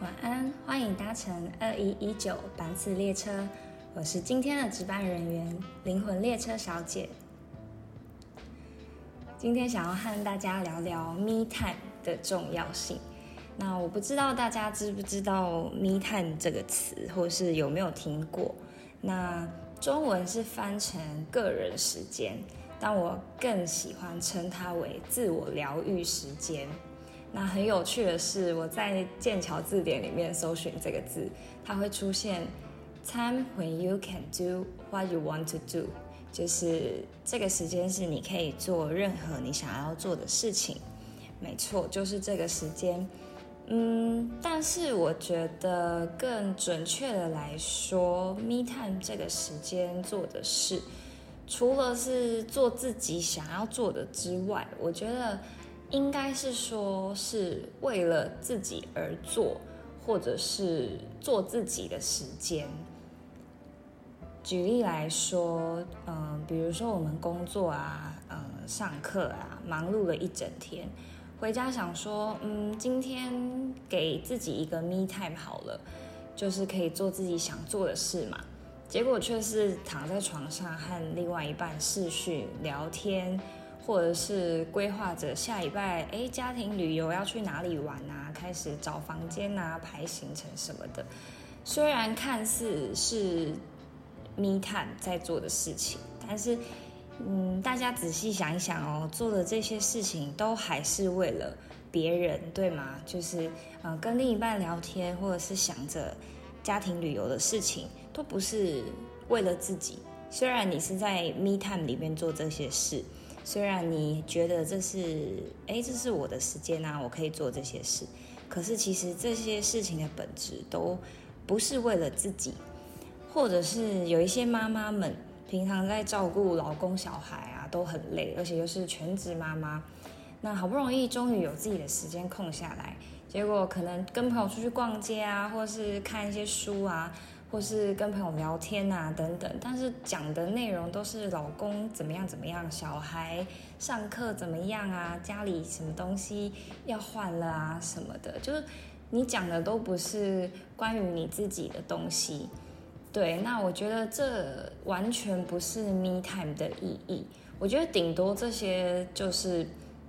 晚安，欢迎搭乘二一一九班次列车，我是今天的值班人员灵魂列车小姐。今天想要和大家聊聊 me time 的重要性。那我不知道大家知不知道 me time 这个词，或是有没有听过？那中文是翻成个人时间，但我更喜欢称它为自我疗愈时间。那很有趣的是，我在剑桥字典里面搜寻这个字，它会出现 time when you can do what you want to do，就是这个时间是你可以做任何你想要做的事情。没错，就是这个时间。嗯，但是我觉得更准确的来说，me time 这个时间做的事，除了是做自己想要做的之外，我觉得。应该是说，是为了自己而做，或者是做自己的时间。举例来说，嗯，比如说我们工作啊，嗯，上课啊，忙碌了一整天，回家想说，嗯，今天给自己一个 me time 好了，就是可以做自己想做的事嘛。结果却是躺在床上和另外一半视讯聊天。或者是规划着下礼拜，哎，家庭旅游要去哪里玩啊？开始找房间啊，排行程什么的。虽然看似是密探在做的事情，但是，嗯，大家仔细想一想哦，做的这些事情都还是为了别人，对吗？就是，嗯，跟另一半聊天，或者是想着家庭旅游的事情，都不是为了自己。虽然你是在密探里面做这些事。虽然你觉得这是，哎，这是我的时间啊，我可以做这些事，可是其实这些事情的本质都不是为了自己，或者是有一些妈妈们平常在照顾老公小孩啊，都很累，而且又是全职妈妈，那好不容易终于有自己的时间空下来，结果可能跟朋友出去逛街啊，或是看一些书啊。或是跟朋友聊天啊，等等，但是讲的内容都是老公怎么样怎么样，小孩上课怎么样啊，家里什么东西要换了啊什么的，就是你讲的都不是关于你自己的东西。对，那我觉得这完全不是 me time 的意义。我觉得顶多这些就是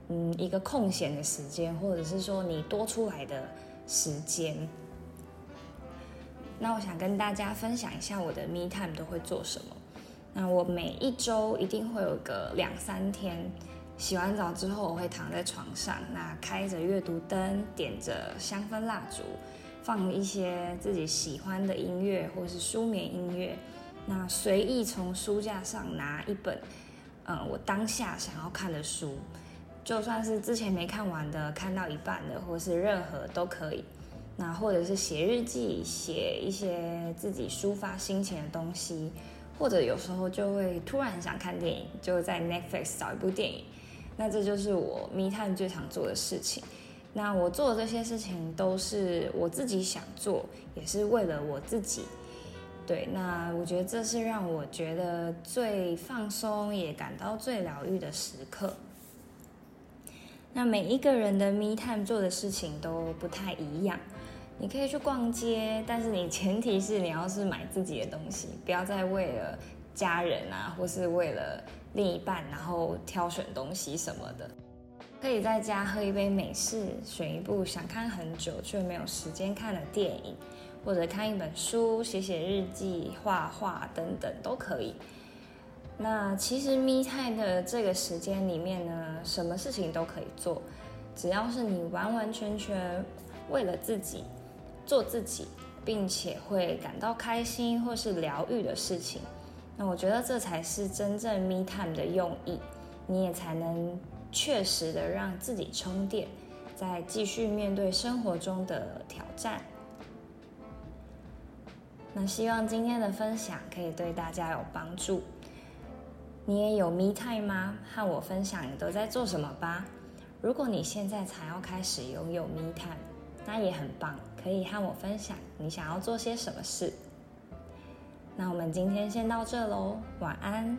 嗯一个空闲的时间，或者是说你多出来的时间。那我想跟大家分享一下我的 me time 都会做什么。那我每一周一定会有个两三天，洗完澡之后我会躺在床上，那开着阅读灯，点着香氛蜡烛，放一些自己喜欢的音乐或是舒眠音乐，那随意从书架上拿一本，嗯，我当下想要看的书，就算是之前没看完的，看到一半的，或是任何都可以。那或者是写日记，写一些自己抒发心情的东西，或者有时候就会突然想看电影，就在 Netflix 找一部电影。那这就是我密探最常做的事情。那我做的这些事情都是我自己想做，也是为了我自己。对，那我觉得这是让我觉得最放松，也感到最疗愈的时刻。那每一个人的 Me Time 做的事情都不太一样。你可以去逛街，但是你前提是你要是买自己的东西，不要再为了家人啊，或是为了另一半，然后挑选东西什么的。可以在家喝一杯美式，选一部想看很久却没有时间看的电影，或者看一本书，写写日记、画画等等都可以。那其实 me time 的这个时间里面呢，什么事情都可以做，只要是你完完全全为了自己。做自己，并且会感到开心或是疗愈的事情，那我觉得这才是真正 me time 的用意，你也才能确实的让自己充电，再继续面对生活中的挑战。那希望今天的分享可以对大家有帮助。你也有 me time 吗？和我分享你都在做什么吧。如果你现在才要开始拥有 me time，那也很棒。可以和我分享你想要做些什么事。那我们今天先到这喽，晚安。